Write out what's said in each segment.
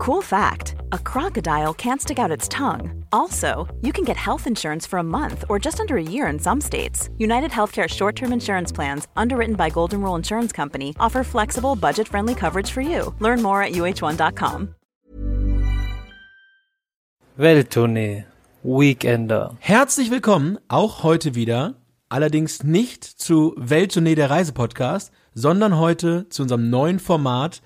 Cool fact a crocodile can't stick out its tongue. Also, you can get health insurance for a month or just under a year in some states. United Healthcare short term insurance plans, underwritten by Golden Rule Insurance Company, offer flexible, budget friendly coverage for you. Learn more at uh1.com. Welttournee. Weekender. Herzlich willkommen, auch heute wieder, allerdings nicht zu Welttournee der Reisepodcast, sondern heute zu unserem neuen Format.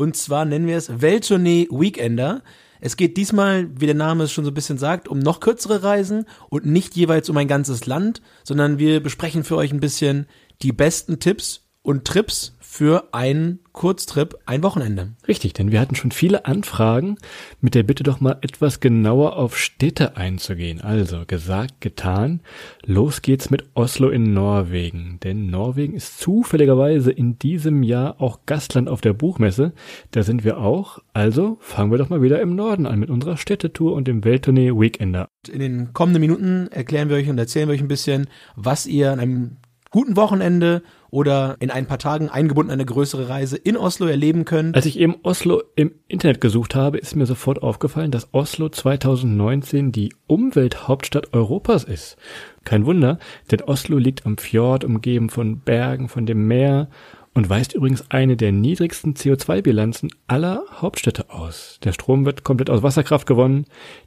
Und zwar nennen wir es Welttournee Weekender. Es geht diesmal, wie der Name es schon so ein bisschen sagt, um noch kürzere Reisen und nicht jeweils um ein ganzes Land, sondern wir besprechen für euch ein bisschen die besten Tipps und Trips für einen Kurztrip, ein Wochenende. Richtig, denn wir hatten schon viele Anfragen mit der Bitte doch mal etwas genauer auf Städte einzugehen. Also gesagt, getan. Los geht's mit Oslo in Norwegen. Denn Norwegen ist zufälligerweise in diesem Jahr auch Gastland auf der Buchmesse. Da sind wir auch. Also fangen wir doch mal wieder im Norden an mit unserer Städtetour und dem Welttournee Weekender. In den kommenden Minuten erklären wir euch und erzählen wir euch ein bisschen, was ihr an einem guten Wochenende oder in ein paar Tagen eingebunden eine größere Reise in Oslo erleben könnt. Als ich eben Oslo im Internet gesucht habe, ist mir sofort aufgefallen, dass Oslo 2019 die Umwelthauptstadt Europas ist. Kein Wunder, denn Oslo liegt am Fjord, umgeben von Bergen, von dem Meer und weist übrigens eine der niedrigsten CO2-Bilanzen aller Hauptstädte aus. Der Strom wird komplett aus Wasserkraft gewonnen.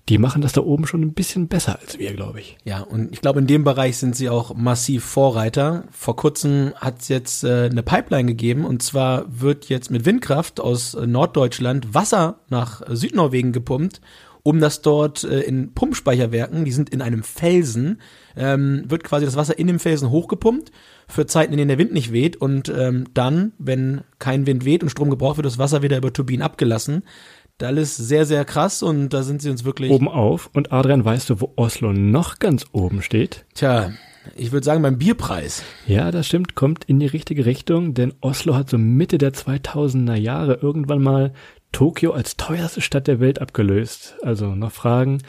Die machen das da oben schon ein bisschen besser als wir, glaube ich. Ja, und ich glaube, in dem Bereich sind sie auch massiv Vorreiter. Vor kurzem hat es jetzt äh, eine Pipeline gegeben und zwar wird jetzt mit Windkraft aus äh, Norddeutschland Wasser nach äh, Südnorwegen gepumpt um das dort äh, in Pumpspeicherwerken, die sind in einem Felsen, ähm, wird quasi das Wasser in dem Felsen hochgepumpt für Zeiten, in denen der Wind nicht weht und ähm, dann, wenn kein Wind weht und Strom gebraucht wird, das Wasser wieder über Turbinen abgelassen. Da ist sehr, sehr krass und da sind sie uns wirklich. Oben auf. Und Adrian, weißt du, wo Oslo noch ganz oben steht? Tja, ich würde sagen beim Bierpreis. Ja, das stimmt, kommt in die richtige Richtung, denn Oslo hat so Mitte der 2000er Jahre irgendwann mal Tokio als teuerste Stadt der Welt abgelöst. Also noch Fragen.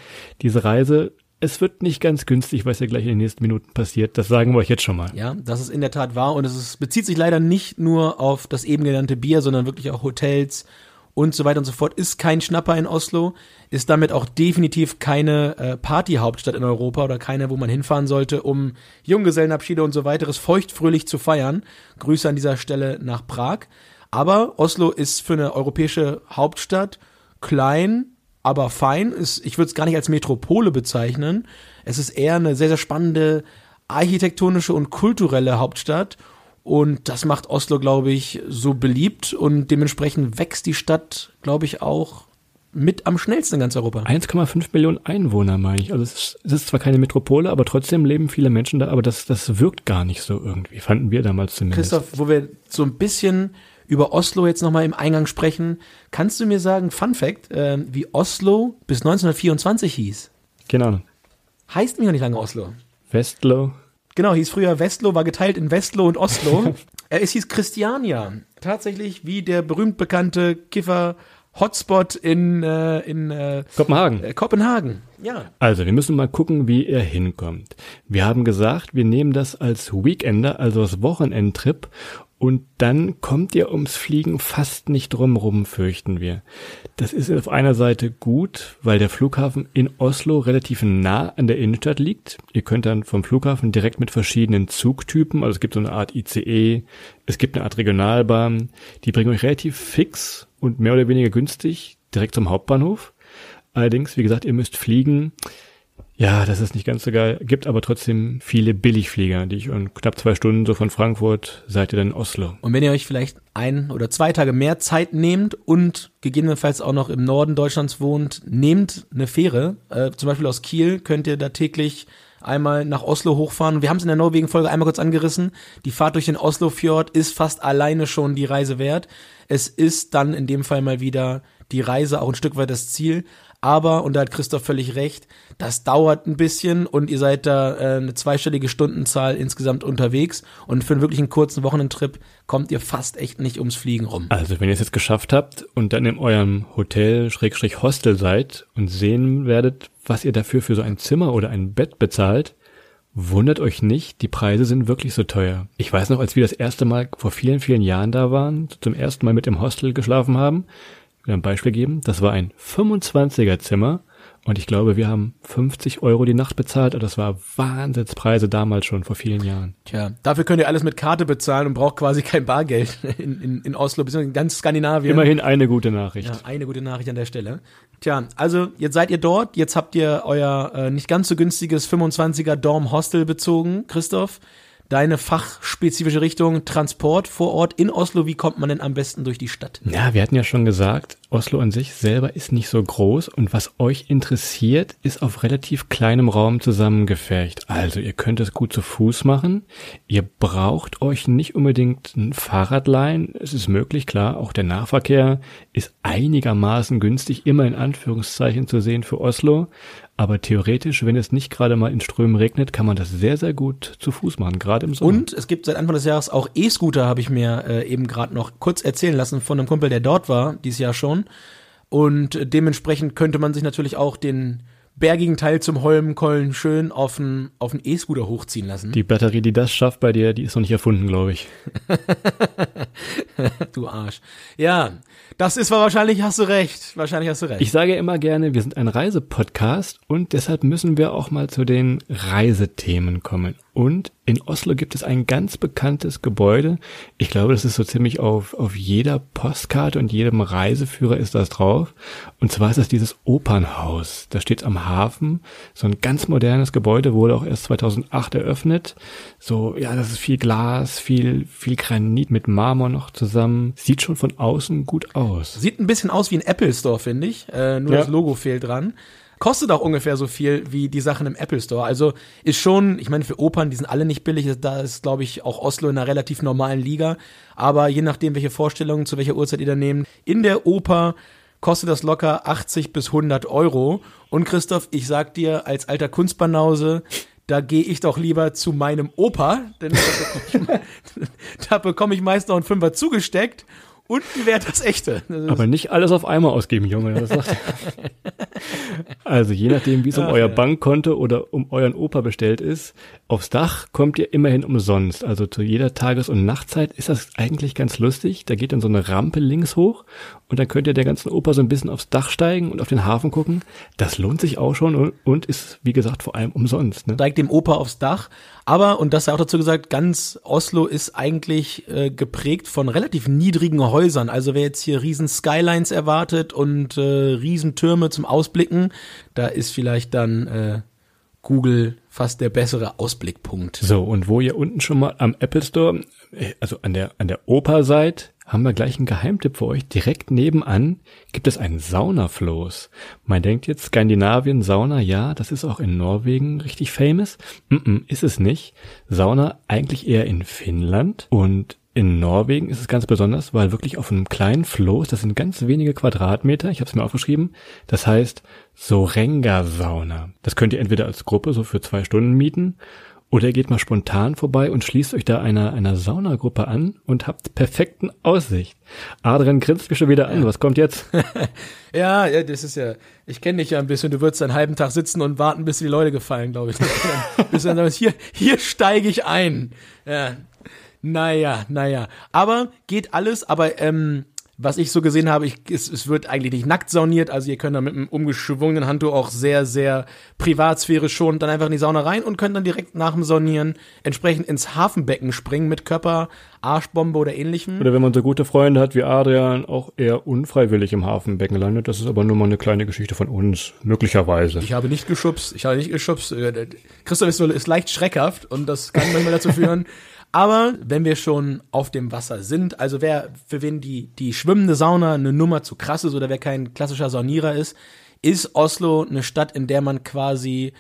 Diese Reise, es wird nicht ganz günstig, was ja gleich in den nächsten Minuten passiert. Das sagen wir euch jetzt schon mal. Ja, das ist in der Tat wahr und es ist, bezieht sich leider nicht nur auf das eben genannte Bier, sondern wirklich auch Hotels und so weiter und so fort. Ist kein Schnapper in Oslo, ist damit auch definitiv keine äh, Partyhauptstadt in Europa oder keine, wo man hinfahren sollte, um Junggesellenabschiede und so weiteres feuchtfröhlich zu feiern. Grüße an dieser Stelle nach Prag. Aber Oslo ist für eine europäische Hauptstadt klein, aber fein. Ist, ich würde es gar nicht als Metropole bezeichnen. Es ist eher eine sehr, sehr spannende architektonische und kulturelle Hauptstadt. Und das macht Oslo, glaube ich, so beliebt und dementsprechend wächst die Stadt, glaube ich, auch mit am schnellsten in ganz Europa. 1,5 Millionen Einwohner, meine ich. Also es ist, es ist zwar keine Metropole, aber trotzdem leben viele Menschen da, aber das, das wirkt gar nicht so irgendwie, fanden wir damals zumindest. Christoph, wo wir so ein bisschen über Oslo jetzt nochmal im Eingang sprechen. Kannst du mir sagen, Fun Fact, äh, wie Oslo bis 1924 hieß? Keine Ahnung. Heißt mir noch nicht lange Oslo. Westlo. Genau, hieß früher Westlo, war geteilt in Westlo und Oslo. äh, es hieß Christiania. Tatsächlich wie der berühmt bekannte Kiffer Hotspot in, äh, in äh, Kopenhagen. Äh, Kopenhagen. Ja. Also, wir müssen mal gucken, wie er hinkommt. Wir haben gesagt, wir nehmen das als Weekender, also als Wochenendtrip und dann kommt ihr ums Fliegen fast nicht drumrum, fürchten wir. Das ist auf einer Seite gut, weil der Flughafen in Oslo relativ nah an der Innenstadt liegt. Ihr könnt dann vom Flughafen direkt mit verschiedenen Zugtypen, also es gibt so eine Art ICE, es gibt eine Art Regionalbahn, die bringen euch relativ fix und mehr oder weniger günstig direkt zum Hauptbahnhof. Allerdings, wie gesagt, ihr müsst fliegen. Ja, das ist nicht ganz so geil. Gibt aber trotzdem viele Billigflieger, die ich in knapp zwei Stunden so von Frankfurt seid ihr dann in Oslo. Und wenn ihr euch vielleicht ein oder zwei Tage mehr Zeit nehmt und gegebenenfalls auch noch im Norden Deutschlands wohnt, nehmt eine Fähre. Äh, zum Beispiel aus Kiel könnt ihr da täglich einmal nach Oslo hochfahren. Wir haben es in der Norwegen-Folge einmal kurz angerissen. Die Fahrt durch den Oslo-Fjord ist fast alleine schon die Reise wert. Es ist dann in dem Fall mal wieder die Reise auch ein Stück weit das Ziel. Aber, und da hat Christoph völlig recht, das dauert ein bisschen und ihr seid da äh, eine zweistellige Stundenzahl insgesamt unterwegs. Und für einen wirklichen kurzen Wochenendtrip kommt ihr fast echt nicht ums Fliegen rum. Also wenn ihr es jetzt geschafft habt und dann in eurem Hotel Schrägstrich Hostel seid und sehen werdet, was ihr dafür für so ein Zimmer oder ein Bett bezahlt, Wundert euch nicht, die Preise sind wirklich so teuer. Ich weiß noch, als wir das erste Mal vor vielen, vielen Jahren da waren, zum ersten Mal mit im Hostel geschlafen haben, ein Beispiel geben. Das war ein 25er Zimmer und ich glaube, wir haben 50 Euro die Nacht bezahlt. Und das war Wahnsinnspreise damals schon vor vielen Jahren. Tja, dafür könnt ihr alles mit Karte bezahlen und braucht quasi kein Bargeld in, in, in Oslo, beziehungsweise in ganz Skandinavien. Immerhin eine gute Nachricht. Ja, eine gute Nachricht an der Stelle. Tja, also jetzt seid ihr dort, jetzt habt ihr euer äh, nicht ganz so günstiges 25er Dorm Hostel bezogen, Christoph deine fachspezifische Richtung Transport vor Ort in Oslo. Wie kommt man denn am besten durch die Stadt? Ja, wir hatten ja schon gesagt, Oslo an sich selber ist nicht so groß und was euch interessiert, ist auf relativ kleinem Raum zusammengefercht. Also ihr könnt es gut zu Fuß machen. Ihr braucht euch nicht unbedingt ein Fahrrad leihen. Es ist möglich, klar, auch der Nahverkehr ist einigermaßen günstig, immer in Anführungszeichen zu sehen für Oslo. Aber theoretisch, wenn es nicht gerade mal in Strömen regnet, kann man das sehr, sehr gut zu Fuß machen, gerade im Sommer. Und es gibt seit Anfang des Jahres auch E-Scooter, habe ich mir äh, eben gerade noch kurz erzählen lassen von einem Kumpel, der dort war, dieses Jahr schon. Und dementsprechend könnte man sich natürlich auch den bergigen Teil zum Holmenkollen schön auf einen auf E-Scooter hochziehen lassen. Die Batterie, die das schafft bei dir, die ist noch nicht erfunden, glaube ich. du Arsch. Ja, das ist wahrscheinlich, hast du recht. Wahrscheinlich hast du recht. Ich sage immer gerne, wir sind ein Reisepodcast und deshalb müssen wir auch mal zu den Reisethemen kommen. Und in Oslo gibt es ein ganz bekanntes Gebäude. Ich glaube, das ist so ziemlich auf, auf jeder Postkarte und jedem Reiseführer ist das drauf. Und zwar ist das dieses Opernhaus. Da steht am Hafen. So ein ganz modernes Gebäude, wurde auch erst 2008 eröffnet. So, ja, das ist viel Glas, viel, viel Granit mit Marmor noch zusammen. Sieht schon von außen gut aus. Sieht ein bisschen aus wie ein Apple Store, finde ich. Äh, nur ja. das Logo fehlt dran kostet auch ungefähr so viel wie die Sachen im Apple Store. Also ist schon, ich meine, für Opern, die sind alle nicht billig, da ist, glaube ich, auch Oslo in einer relativ normalen Liga. Aber je nachdem, welche Vorstellungen, zu welcher Uhrzeit ihr da nehmt, in der Oper kostet das locker 80 bis 100 Euro. Und Christoph, ich sag dir, als alter Kunstbanause, da gehe ich doch lieber zu meinem Opa, denn da bekomme ich, ich meist noch einen Fünfer zugesteckt und ein Wert das echte. Das Aber nicht alles auf einmal ausgeben, Junge. also je nachdem, wie es um Ach, euer ja. Bankkonto oder um euren Opa bestellt ist, aufs Dach kommt ihr immerhin umsonst. Also zu jeder Tages- und Nachtzeit ist das eigentlich ganz lustig. Da geht dann so eine Rampe links hoch und dann könnt ihr der ganzen Oper so ein bisschen aufs Dach steigen und auf den Hafen gucken. Das lohnt sich auch schon und, ist, wie gesagt, vor allem umsonst. Ne? Steigt dem Oper aufs Dach. Aber, und das sei auch dazu gesagt, ganz Oslo ist eigentlich äh, geprägt von relativ niedrigen Häusern. Also wer jetzt hier riesen Skylines erwartet und äh, riesen Türme zum Ausblicken, da ist vielleicht dann äh, Google fast der bessere Ausblickpunkt. So, und wo ihr unten schon mal am Apple Store, also an der, an der Oper seid, haben wir gleich einen Geheimtipp für euch. Direkt nebenan gibt es einen Saunafloß. Man denkt jetzt Skandinavien, Sauna, ja, das ist auch in Norwegen richtig famous. Mm -mm, ist es nicht. Sauna eigentlich eher in Finnland und in Norwegen ist es ganz besonders, weil wirklich auf einem kleinen Floß, das sind ganz wenige Quadratmeter, ich habe es mir aufgeschrieben, das heißt Sorenga-Sauna. Das könnt ihr entweder als Gruppe so für zwei Stunden mieten oder ihr geht mal spontan vorbei und schließt euch da einer, einer Saunagruppe an und habt perfekten Aussicht. Adrian grinst mich schon wieder an. Was kommt jetzt? ja, ja, das ist ja, ich kenne dich ja ein bisschen. Du würdest einen halben Tag sitzen und warten, bis die Leute gefallen, glaube ich. bis dann hier, hier steige ich ein. Ja. Naja, naja. Aber geht alles, aber ähm, was ich so gesehen habe, ich, es, es wird eigentlich nicht nackt sauniert, also ihr könnt da mit einem umgeschwungenen Handtuch auch sehr, sehr Privatsphäre schon dann einfach in die Sauna rein und könnt dann direkt nach dem Saunieren entsprechend ins Hafenbecken springen mit Körper, Arschbombe oder ähnlichem. Oder wenn man so gute Freunde hat wie Adrian, auch eher unfreiwillig im Hafenbecken landet. Das ist aber nur mal eine kleine Geschichte von uns, möglicherweise. Ich habe nicht geschubst, ich habe nicht geschubst. Äh, Christoph ist, so, ist leicht schreckhaft und das kann manchmal dazu führen, Aber wenn wir schon auf dem Wasser sind, also wer, für wen die, die schwimmende Sauna eine Nummer zu krass ist oder wer kein klassischer Saunierer ist, ist Oslo eine Stadt, in der man quasi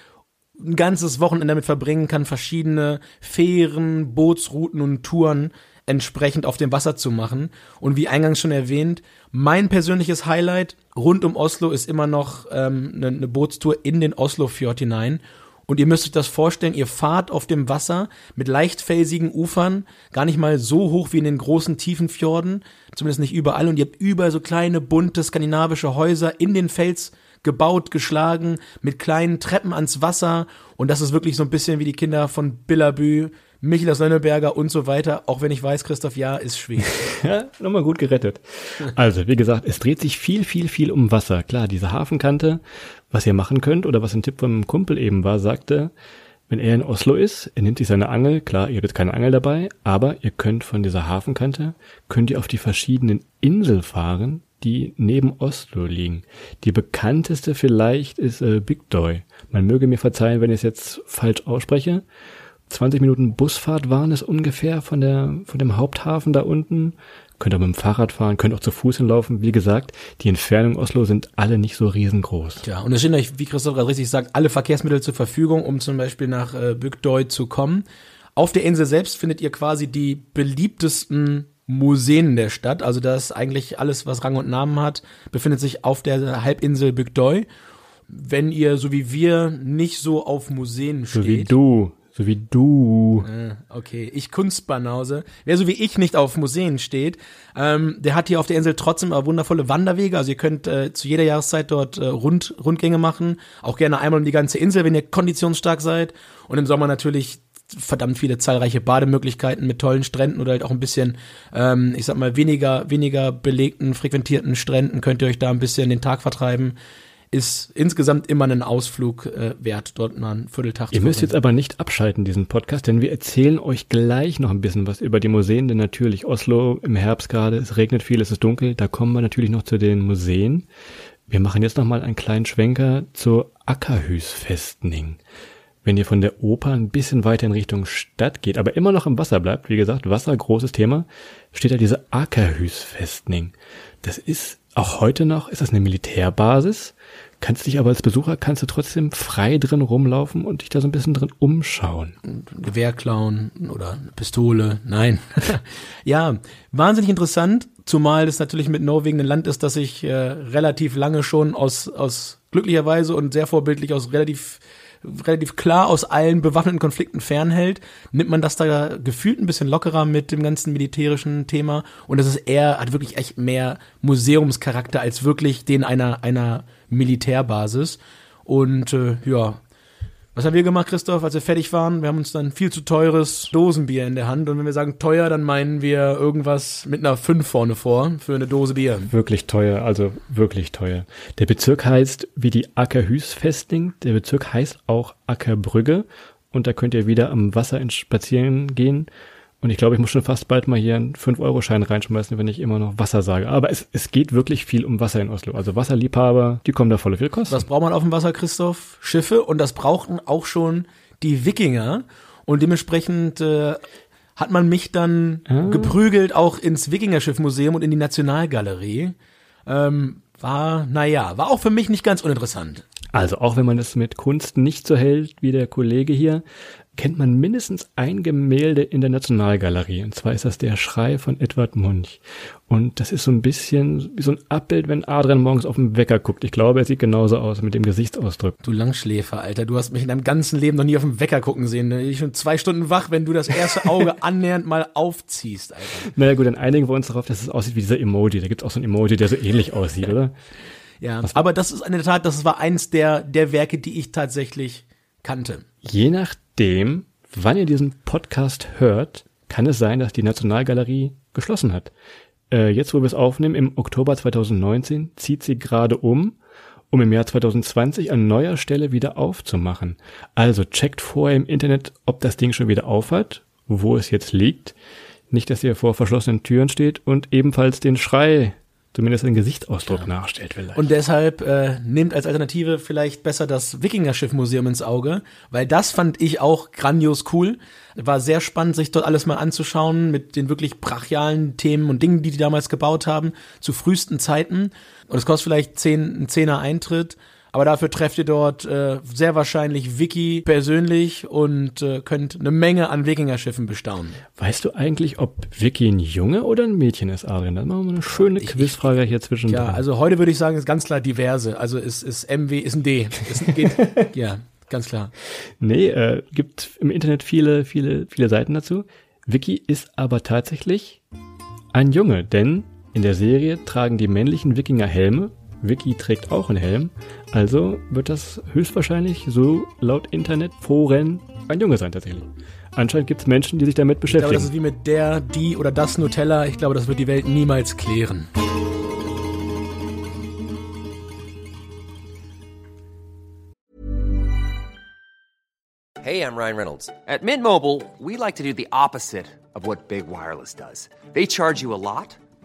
ein ganzes Wochenende damit verbringen kann, verschiedene Fähren, Bootsrouten und Touren entsprechend auf dem Wasser zu machen. Und wie eingangs schon erwähnt, mein persönliches Highlight rund um Oslo ist immer noch ähm, eine, eine Bootstour in den Oslo-Fjord hinein. Und ihr müsst euch das vorstellen, ihr fahrt auf dem Wasser mit leicht felsigen Ufern, gar nicht mal so hoch wie in den großen tiefen Fjorden, zumindest nicht überall. Und ihr habt überall so kleine, bunte skandinavische Häuser in den Fels gebaut, geschlagen, mit kleinen Treppen ans Wasser. Und das ist wirklich so ein bisschen wie die Kinder von Billabü Michel aus und so weiter, auch wenn ich weiß, Christoph, ja, ist schwierig. Ja, nochmal gut gerettet. Also, wie gesagt, es dreht sich viel, viel, viel um Wasser. Klar, diese Hafenkante, was ihr machen könnt oder was ein Tipp vom Kumpel eben war, sagte, wenn er in Oslo ist, er nimmt sich seine Angel, klar, ihr habt keine Angel dabei, aber ihr könnt von dieser Hafenkante, könnt ihr auf die verschiedenen Inseln fahren, die neben Oslo liegen. Die bekannteste vielleicht ist äh, Big Doy. Man möge mir verzeihen, wenn ich es jetzt falsch ausspreche. 20 Minuten Busfahrt waren es ungefähr von der, von dem Haupthafen da unten. Könnt auch mit dem Fahrrad fahren, könnt auch zu Fuß hinlaufen. Wie gesagt, die Entfernungen Oslo sind alle nicht so riesengroß. Ja, und es stehen euch, wie Christoph gerade richtig sagt, alle Verkehrsmittel zur Verfügung, um zum Beispiel nach äh, Bygdøy zu kommen. Auf der Insel selbst findet ihr quasi die beliebtesten Museen der Stadt. Also das eigentlich alles, was Rang und Namen hat, befindet sich auf der Halbinsel Bygdøy. Wenn ihr, so wie wir, nicht so auf Museen steht. So wie du. So wie du. Äh, Okay, ich Kunstbanause. Wer so wie ich nicht auf Museen steht, ähm, der hat hier auf der Insel trotzdem aber wundervolle Wanderwege. Also ihr könnt äh, zu jeder Jahreszeit dort äh, Rund, Rundgänge machen. Auch gerne einmal um die ganze Insel, wenn ihr konditionsstark seid. Und im Sommer natürlich verdammt viele zahlreiche Bademöglichkeiten mit tollen Stränden oder halt auch ein bisschen, ähm, ich sag mal, weniger, weniger belegten, frequentierten Stränden könnt ihr euch da ein bisschen den Tag vertreiben. Ist insgesamt immer einen Ausflug äh, wert, dort mal einen Vierteltag Ihr zu müsst jetzt aber nicht abschalten, diesen Podcast, denn wir erzählen euch gleich noch ein bisschen was über die Museen, denn natürlich Oslo im Herbst gerade, es regnet viel, es ist dunkel, da kommen wir natürlich noch zu den Museen. Wir machen jetzt nochmal einen kleinen Schwenker zur Ackerhüsfestning. Wenn ihr von der Oper ein bisschen weiter in Richtung Stadt geht, aber immer noch im Wasser bleibt, wie gesagt, Wasser, großes Thema, steht da diese Ackerhüsfestning. Das ist auch heute noch, ist das eine Militärbasis, kannst dich aber als Besucher, kannst du trotzdem frei drin rumlaufen und dich da so ein bisschen drin umschauen. ein Gewehr klauen oder eine Pistole. Nein. ja, wahnsinnig interessant, zumal es natürlich mit Norwegen ein Land ist, das sich äh, relativ lange schon aus, aus glücklicherweise und sehr vorbildlich aus relativ relativ klar aus allen bewaffneten Konflikten fernhält, nimmt man das da gefühlt ein bisschen lockerer mit dem ganzen militärischen Thema und es ist eher, hat wirklich echt mehr Museumscharakter als wirklich den einer, einer Militärbasis. Und äh, ja, was haben wir gemacht, Christoph, als wir fertig waren? Wir haben uns dann viel zu teures Dosenbier in der Hand. Und wenn wir sagen teuer, dann meinen wir irgendwas mit einer 5 vorne vor für eine Dose Bier. Wirklich teuer, also wirklich teuer. Der Bezirk heißt wie die Ackerhüsfestling, der Bezirk heißt auch Ackerbrügge und da könnt ihr wieder am Wasser Spazieren gehen. Und ich glaube, ich muss schon fast bald mal hier einen 5-Euro-Schein reinschmeißen, wenn ich immer noch Wasser sage. Aber es, es geht wirklich viel um Wasser in Oslo. Also Wasserliebhaber, die kommen da voll viel kosten. Was braucht man auf dem Wasser, Christoph? Schiffe. Und das brauchten auch schon die Wikinger. Und dementsprechend äh, hat man mich dann geprügelt auch ins Wikingerschiffmuseum und in die Nationalgalerie. Ähm, war, naja, war auch für mich nicht ganz uninteressant. Also auch wenn man es mit Kunst nicht so hält wie der Kollege hier, kennt man mindestens ein Gemälde in der Nationalgalerie. Und zwar ist das der Schrei von Edward Munch. Und das ist so ein bisschen wie so ein Abbild, wenn Adrian morgens auf den Wecker guckt. Ich glaube, er sieht genauso aus mit dem Gesichtsausdruck. Du Langschläfer, Alter, du hast mich in deinem ganzen Leben noch nie auf den Wecker gucken sehen. Ne? Ich bin schon zwei Stunden wach, wenn du das erste Auge annähernd mal aufziehst, Alter. Naja gut, dann einigen wir uns darauf, dass es aussieht wie dieser Emoji. Da gibt es auch so ein Emoji, der so ähnlich aussieht, oder? Ja, aber das ist in der Tat, das war eins der, der Werke, die ich tatsächlich kannte. Je nachdem, wann ihr diesen Podcast hört, kann es sein, dass die Nationalgalerie geschlossen hat. Äh, jetzt, wo wir es aufnehmen, im Oktober 2019, zieht sie gerade um, um im Jahr 2020 an neuer Stelle wieder aufzumachen. Also checkt vorher im Internet, ob das Ding schon wieder aufhat, wo es jetzt liegt. Nicht, dass ihr vor verschlossenen Türen steht und ebenfalls den Schrei, zumindest den Gesichtsausdruck nachstellt vielleicht. Und deshalb äh, nehmt als Alternative vielleicht besser das Wikingerschiffmuseum ins Auge, weil das fand ich auch grandios cool. War sehr spannend, sich dort alles mal anzuschauen mit den wirklich brachialen Themen und Dingen, die die damals gebaut haben, zu frühesten Zeiten. Und es kostet vielleicht zehn, ein Zehner Eintritt. Aber dafür trefft ihr dort äh, sehr wahrscheinlich Vicky persönlich und äh, könnt eine Menge an Wikingerschiffen bestaunen. Weißt du eigentlich, ob Vicky ein Junge oder ein Mädchen ist, Adrian? Dann machen wir mal eine schöne Ich- Quizfrage hier zwischen. Ja, also heute würde ich sagen, ist ganz klar diverse. Also ist, ist MW, ist ein D. Ist, ein- geht, ja, ganz klar. Nee, äh, gibt im Internet viele, viele, viele Seiten dazu. Vicky ist aber tatsächlich ein Junge, denn in der Serie tragen die männlichen Wikinger Helme. Vicky trägt auch einen Helm. Also wird das höchstwahrscheinlich so laut Internetforen ein Junge sein tatsächlich. Anscheinend gibt es Menschen, die sich damit Ich beschäftigen. glaube, das ist wie mit der, die oder das Nutella. Ich glaube, das wird die Welt niemals klären. Hey, I'm Ryan Reynolds. At Mint Mobile, we like to do the opposite of what Big Wireless does. They charge you a lot,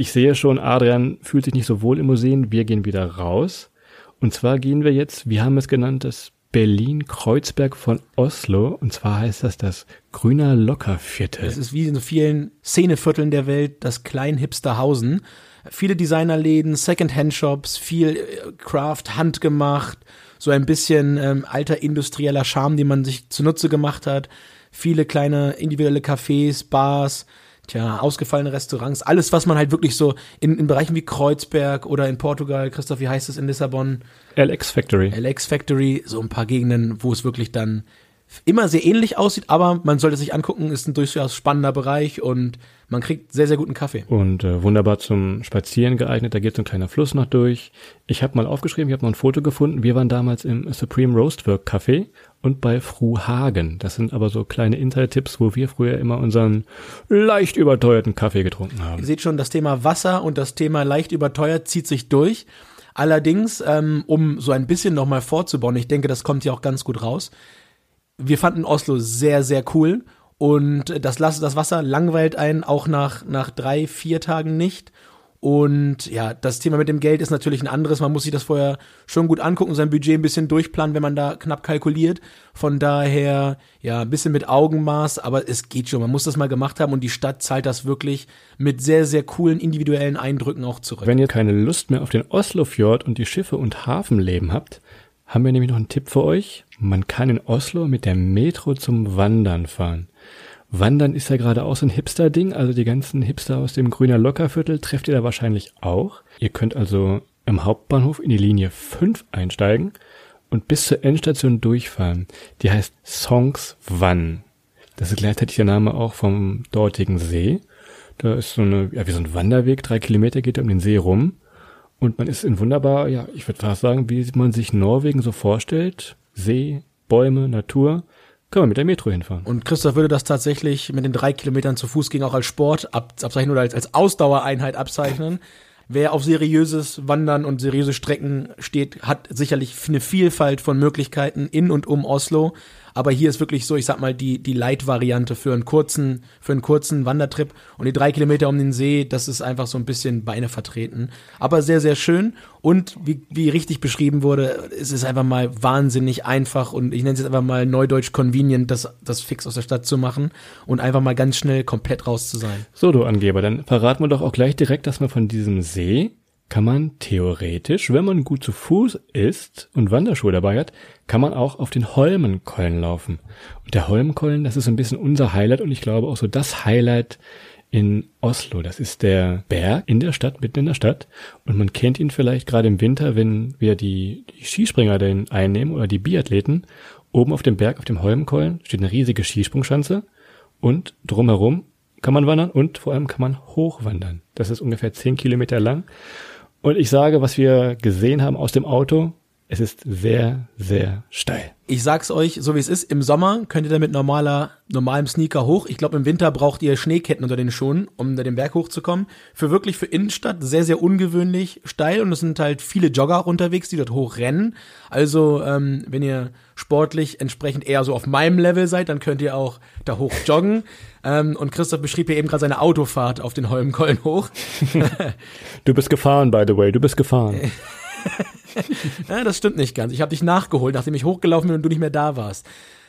Ich sehe schon, Adrian fühlt sich nicht so wohl im Museum. Wir gehen wieder raus. Und zwar gehen wir jetzt, wir haben es genannt, das Berlin-Kreuzberg von Oslo. Und zwar heißt das das Grüner Lockerviertel. Es ist wie in so vielen Szenevierteln der Welt das Klein-Hipsterhausen. Viele Designerläden, Second-Hand-Shops, viel äh, Craft, handgemacht, so ein bisschen ähm, alter industrieller Charme, den man sich zunutze gemacht hat. Viele kleine individuelle Cafés, Bars, tja, ausgefallene Restaurants, alles, was man halt wirklich so in, in Bereichen wie Kreuzberg oder in Portugal, Christoph, wie heißt es in Lissabon? LX Factory. LX Factory, so ein paar Gegenden, wo es wirklich dann immer sehr ähnlich aussieht, aber man sollte sich angucken, ist ein durchaus spannender Bereich und man kriegt sehr, sehr guten Kaffee. und äh, wunderbar zum Spazieren geeignet. Da geht so ein kleiner Fluss noch durch. Ich habe mal aufgeschrieben, ich habe noch ein Foto gefunden. Wir waren damals im Supreme Roastwork Café und bei Fru Hagen. Das sind aber so kleine Insider-Tipps, wo wir früher immer unseren leicht überteuerten Kaffee getrunken haben. Ihr seht schon, das Thema Wasser und das Thema leicht überteuert zieht sich durch. Allerdings, ähm, um so ein bisschen nochmal vorzubauen, ich denke, das kommt ja auch ganz gut raus. Wir fanden Oslo sehr, sehr cool und das, das Wasser langweilt einen auch nach, nach drei, vier Tagen nicht. Und ja, das Thema mit dem Geld ist natürlich ein anderes. Man muss sich das vorher schon gut angucken, sein Budget ein bisschen durchplanen, wenn man da knapp kalkuliert. Von daher, ja, ein bisschen mit Augenmaß, aber es geht schon. Man muss das mal gemacht haben und die Stadt zahlt das wirklich mit sehr, sehr coolen individuellen Eindrücken auch zurück. Wenn ihr keine Lust mehr auf den Oslofjord und die Schiffe und Hafenleben habt, haben wir nämlich noch einen Tipp für euch. Man kann in Oslo mit der Metro zum Wandern fahren. Wandern ist ja gerade auch so ein Hipster-Ding, also die ganzen Hipster aus dem Grüner Lockerviertel trefft ihr da wahrscheinlich auch. Ihr könnt also im Hauptbahnhof in die Linie 5 einsteigen und bis zur Endstation durchfahren. Die heißt Songs Wann. Das ist gleichzeitig der Name auch vom dortigen See. Da ist so eine, ja, wie so ein Wanderweg, drei Kilometer geht er um den See rum. Und man ist in wunderbar, ja, ich würde fast sagen, wie man sich Norwegen so vorstellt. See, Bäume, Natur. Können wir mit der Metro hinfahren. Und Christoph würde das tatsächlich mit den drei Kilometern zu Fuß gehen auch als Sport ab, abzeichnen oder als, als Ausdauereinheit abzeichnen. Wer auf seriöses Wandern und seriöse Strecken steht, hat sicherlich eine Vielfalt von Möglichkeiten in und um Oslo. Aber hier ist wirklich so, ich sag mal, die, die Light-Variante für einen kurzen, für einen kurzen Wandertrip. Und die drei Kilometer um den See, das ist einfach so ein bisschen Beine vertreten. Aber sehr, sehr schön. Und wie, wie richtig beschrieben wurde, es ist einfach mal wahnsinnig einfach und ich nenne es jetzt einfach mal neudeutsch convenient, das, das fix aus der Stadt zu machen und einfach mal ganz schnell komplett raus zu sein. So, du Angeber, dann verraten wir doch auch gleich direkt, dass man von diesem See kann man theoretisch, wenn man gut zu Fuß ist und Wanderschuhe dabei hat, kann man auch auf den Holmenkollen laufen. Und der Holmenkollen, das ist so ein bisschen unser Highlight und ich glaube auch so das Highlight in Oslo. Das ist der Berg in der Stadt, mitten in der Stadt. Und man kennt ihn vielleicht gerade im Winter, wenn wir die, die Skispringer den einnehmen oder die Biathleten. Oben auf dem Berg, auf dem Holmenkollen, steht eine riesige Skisprungschanze und drumherum kann man wandern und vor allem kann man hochwandern. Das ist ungefähr zehn Kilometer lang. Und ich sage, was wir gesehen haben aus dem Auto, es ist sehr, sehr steil. Ich sag's euch, so wie es ist, im Sommer könnt ihr da mit normaler, normalem Sneaker hoch. Ich glaube, im Winter braucht ihr Schneeketten unter den Schuhen, um da den Berg hochzukommen. Für wirklich für Innenstadt sehr, sehr ungewöhnlich steil und es sind halt viele Jogger unterwegs, die dort hochrennen. Also, ähm, wenn ihr sportlich entsprechend eher so auf meinem Level seid, dann könnt ihr auch da hoch joggen. ähm, und Christoph beschrieb hier eben gerade seine Autofahrt auf den Holmenkollen hoch. Du bist gefahren, by the way, du bist gefahren. Ja, das stimmt nicht ganz. Ich habe dich nachgeholt, nachdem ich hochgelaufen bin und du nicht mehr da warst.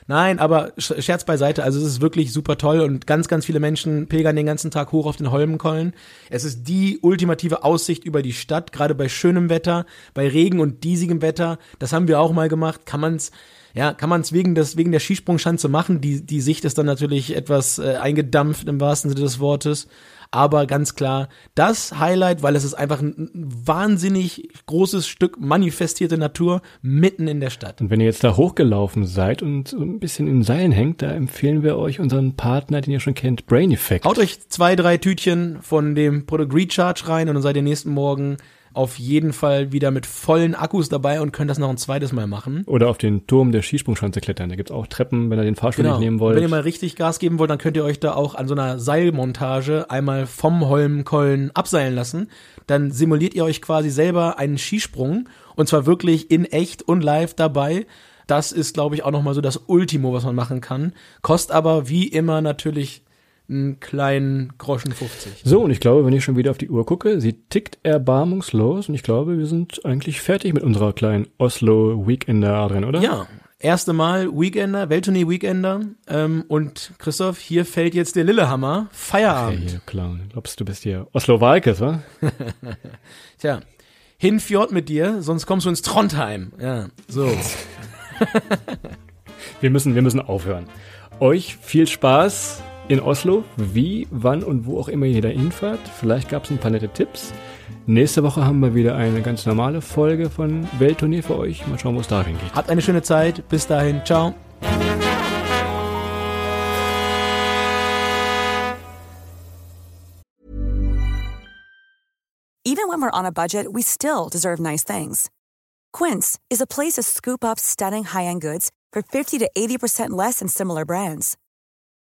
Nein, aber Sch- Scherz beiseite, also es ist wirklich super toll und ganz, ganz viele Menschen pilgern den ganzen Tag hoch auf den Holmenkollen. Es ist die ultimative Aussicht über die Stadt, gerade bei schönem Wetter, bei Regen und diesigem Wetter. Das haben wir auch mal gemacht. Kann man's, ja, kann man's wegen wegen der Skisprungschanze machen. Die, die Sicht ist dann natürlich etwas äh, eingedampft im wahrsten Sinne des Wortes. Aber ganz klar, das Highlight, weil es ist einfach ein wahnsinnig großes Stück manifestierte Natur mitten in der Stadt. Und wenn ihr jetzt da hochgelaufen seid und so ein bisschen in Seilen hängt, da empfehlen wir euch unseren Partner, den ihr schon kennt, Brain Effect. Haut euch zwei, drei Tütchen von dem Produkt Recharge rein und dann seid ihr nächsten Morgen auf jeden Fall wieder mit vollen Akkus dabei und könnt das noch ein zweites Mal machen. Oder auf den Turm der Skisprungschanze klettern. Da gibt's auch Treppen, wenn ihr den Fahrstuhl Genau. nicht nehmen wollt. Wenn ihr mal richtig Gas geben wollt, dann könnt ihr euch da auch an so einer Seilmontage einmal vom Holmenkollen abseilen lassen. Dann simuliert ihr euch quasi selber einen Skisprung und zwar wirklich in echt und live dabei. Das ist, glaube ich, auch nochmal so das Ultimo, was man machen kann. Kostet aber wie immer natürlich einen kleinen Groschen 50. So, und ich glaube, wenn ich schon wieder auf die Uhr gucke, sie tickt erbarmungslos und ich glaube, wir sind eigentlich fertig mit unserer kleinen Oslo Weekender, Adrian, oder? Ja, erste Mal Weekender, Welttournee Weekender. Ähm, und Christoph, hier fällt jetzt der Lillehammer. Feierabend. ihr Clown. Glaubst du bist hier Oslo Walkes, wa? Tja, hin Fjord mit dir, sonst kommst du ins Trondheim. Ja, so. Wir müssen, wir müssen aufhören. Euch viel Spaß in Oslo, wie, wann und wo auch immer ihr da hinfahrt. Vielleicht gab es ein paar nette Tipps. Nächste Woche haben wir wieder eine ganz normale Folge von Weltturnier für euch. Mal schauen, wo es dahin geht. Habt eine schöne Zeit. Bis dahin. Ciao. Even when we're on a budget, we still deserve nice things. Quince is a place to scoop up stunning high-end goods for 50 to 80% less than similar brands.